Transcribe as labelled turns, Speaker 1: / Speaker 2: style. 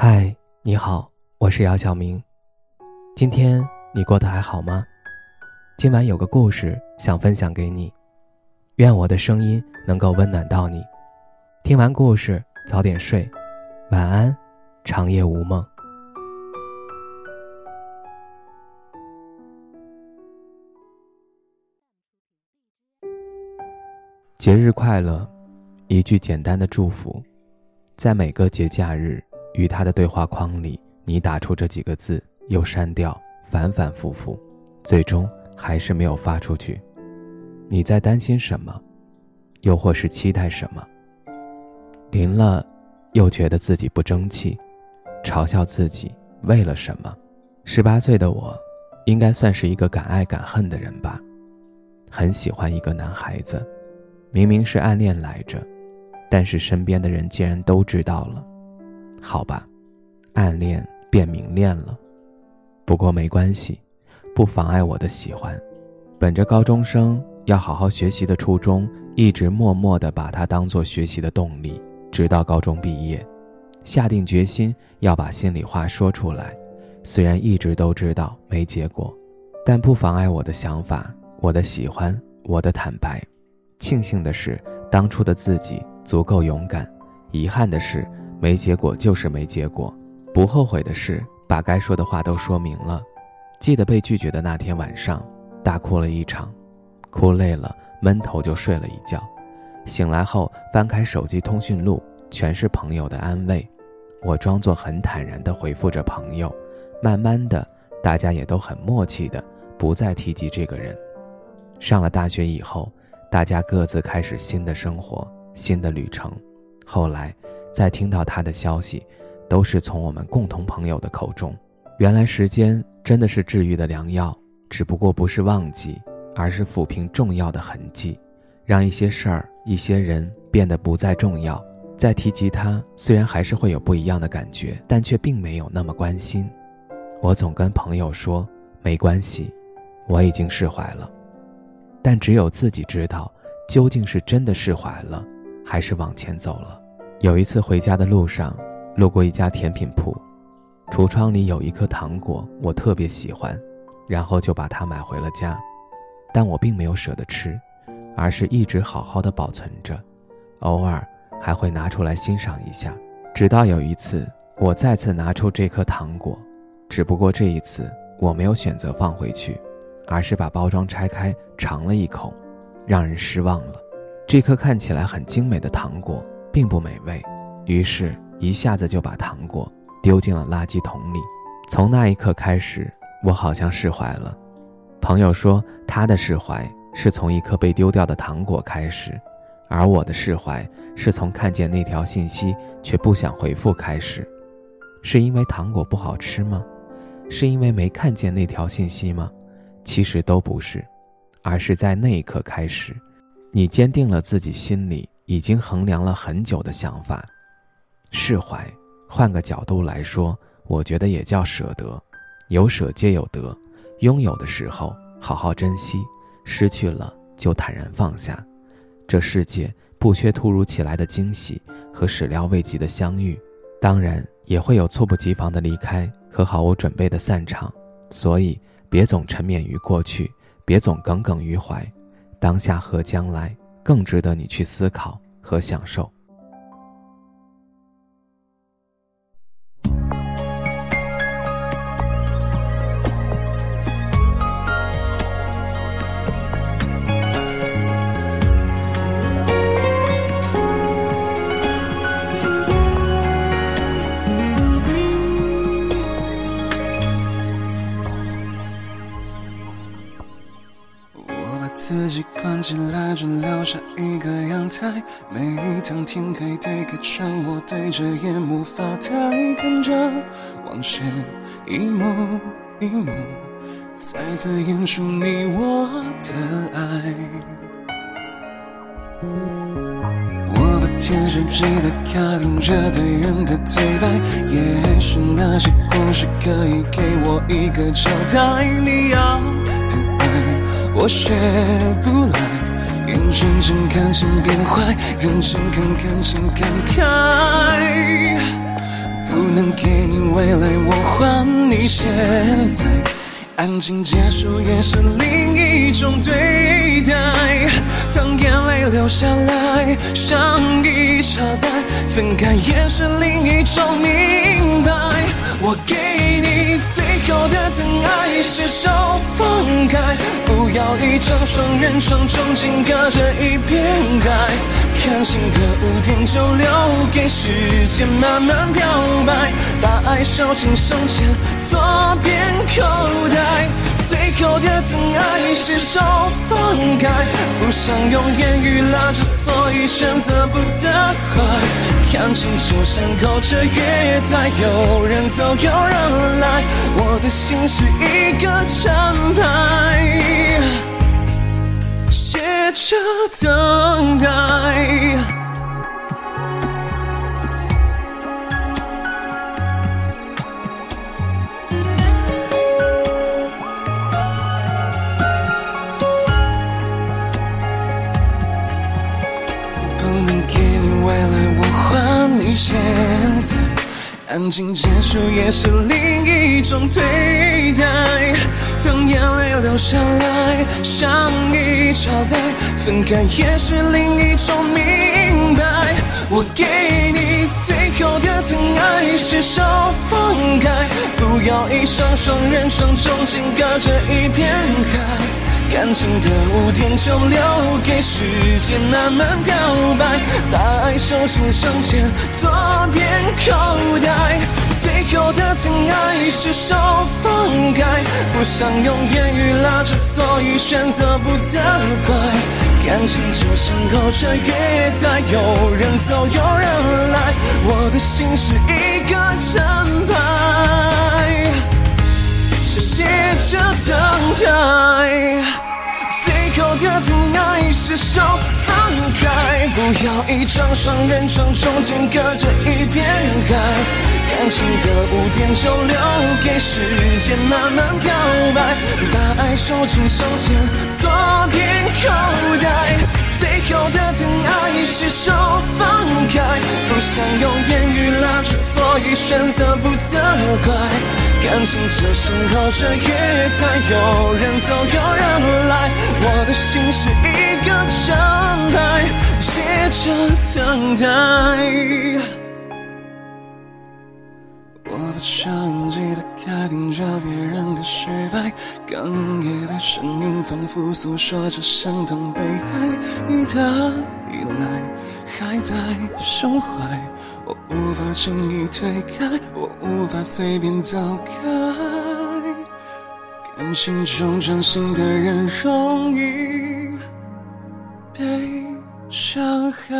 Speaker 1: 嗨，你好，我是姚晓明。今天你过得还好吗？今晚有个故事想分享给你，愿我的声音能够温暖到你。听完故事早点睡，晚安，长夜无梦。节日快乐，一句简单的祝福，在每个节假日。与他的对话框里，你打出这几个字，又删掉，反反复复，最终还是没有发出去。你在担心什么？又或是期待什么？临了，又觉得自己不争气，嘲笑自己为了什么？十八岁的我，应该算是一个敢爱敢恨的人吧。很喜欢一个男孩子，明明是暗恋来着，但是身边的人竟然都知道了。好吧，暗恋变明恋了，不过没关系，不妨碍我的喜欢。本着高中生要好好学习的初衷，一直默默地把它当做学习的动力，直到高中毕业，下定决心要把心里话说出来。虽然一直都知道没结果，但不妨碍我的想法、我的喜欢、我的坦白。庆幸的是，当初的自己足够勇敢；遗憾的是。没结果就是没结果，不后悔的是把该说的话都说明了。记得被拒绝的那天晚上，大哭了一场，哭累了闷头就睡了一觉。醒来后翻开手机通讯录，全是朋友的安慰。我装作很坦然地回复着朋友。慢慢的，大家也都很默契的不再提及这个人。上了大学以后，大家各自开始新的生活、新的旅程。后来。再听到他的消息，都是从我们共同朋友的口中。原来时间真的是治愈的良药，只不过不是忘记，而是抚平重要的痕迹，让一些事儿、一些人变得不再重要。再提及他，虽然还是会有不一样的感觉，但却并没有那么关心。我总跟朋友说没关系，我已经释怀了，但只有自己知道，究竟是真的释怀了，还是往前走了。有一次回家的路上，路过一家甜品铺，橱窗里有一颗糖果，我特别喜欢，然后就把它买回了家。但我并没有舍得吃，而是一直好好的保存着，偶尔还会拿出来欣赏一下。直到有一次，我再次拿出这颗糖果，只不过这一次我没有选择放回去，而是把包装拆开尝了一口，让人失望了。这颗看起来很精美的糖果。并不美味，于是一下子就把糖果丢进了垃圾桶里。从那一刻开始，我好像释怀了。朋友说，他的释怀是从一颗被丢掉的糖果开始，而我的释怀是从看见那条信息却不想回复开始。是因为糖果不好吃吗？是因为没看见那条信息吗？其实都不是，而是在那一刻开始，你坚定了自己心里。已经衡量了很久的想法，释怀。换个角度来说，我觉得也叫舍得。有舍皆有得，拥有的时候好好珍惜，失去了就坦然放下。这世界不缺突如其来的惊喜和始料未及的相遇，当然也会有猝不及防的离开和毫无准备的散场。所以，别总沉湎于过去，别总耿耿于怀，当下和将来。更值得你去思考和享受。
Speaker 2: 下一个阳台。每当天黑，推开窗，我对着夜幕发呆，看着往事一幕一幕，再次演出你我的爱。我把电视机打开，等着对人的对白。也许那些故事可以给我一个交代。你要的爱。我学不来，眼睁睁看情变坏，认真看感情感慨。不能给你未来，我还你现在。安静结束也是另一种对待。当眼泪流下来，像一场灾，分开也是另一种明白。我给最后的疼爱，是手放开，不要一张双人床，中间隔着一片海。看清的污点就留给时间慢慢漂白，把爱收进胸前左边口袋。最后的疼爱是手放开，不想用言语拉着，所以选择不责怪。看清就像扣着月台，有人走有人来，我的心是一个站牌，写着等待。感情结束也是另一种对待。当眼泪流下来，像一场灾，分开也是另一种明白。我给你最后的疼爱，是手放开，不要一双双人床，中间隔着一片海。感情的污点就留给时间慢慢漂白，把爱收进胸前左边口袋。最后的疼爱是手放开，不想用言语拉扯，所以选择不责怪。感情就像扣着月台，有人走有人来，我的心是一个站牌，是手放开，不要一张双人床，中间隔着一片海。感情的污点就留给时间慢慢漂白，把爱收进胸前左边口袋。最后的疼爱是手放开，不想用言语拉扯，所以选择不责怪。感情就像绕着月台，有人走有人来，我的心是一个站牌，写着等待。我把收音机打开，听着别人的失败，哽咽的声音仿佛诉说着相同悲哀。你的依赖还在胸怀，我无法轻易推开，我无法随便走开。感情中真心的人容易被伤害